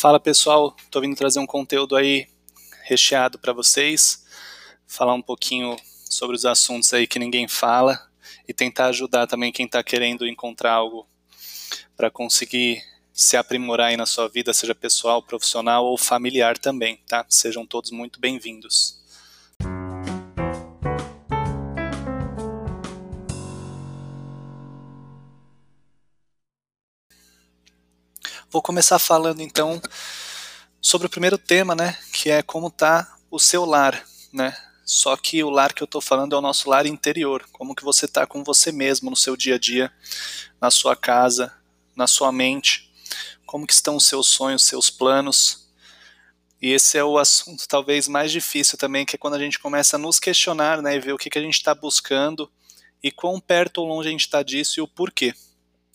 Fala pessoal, tô vindo trazer um conteúdo aí recheado para vocês, falar um pouquinho sobre os assuntos aí que ninguém fala e tentar ajudar também quem está querendo encontrar algo para conseguir se aprimorar aí na sua vida, seja pessoal, profissional ou familiar também, tá? Sejam todos muito bem-vindos. Vou começar falando então sobre o primeiro tema, né, que é como tá o seu lar, né? Só que o lar que eu estou falando é o nosso lar interior, como que você está com você mesmo no seu dia a dia, na sua casa, na sua mente, como que estão os seus sonhos, seus planos. E esse é o assunto talvez mais difícil também, que é quando a gente começa a nos questionar, né, e ver o que, que a gente está buscando e quão perto ou longe a gente está disso e o porquê.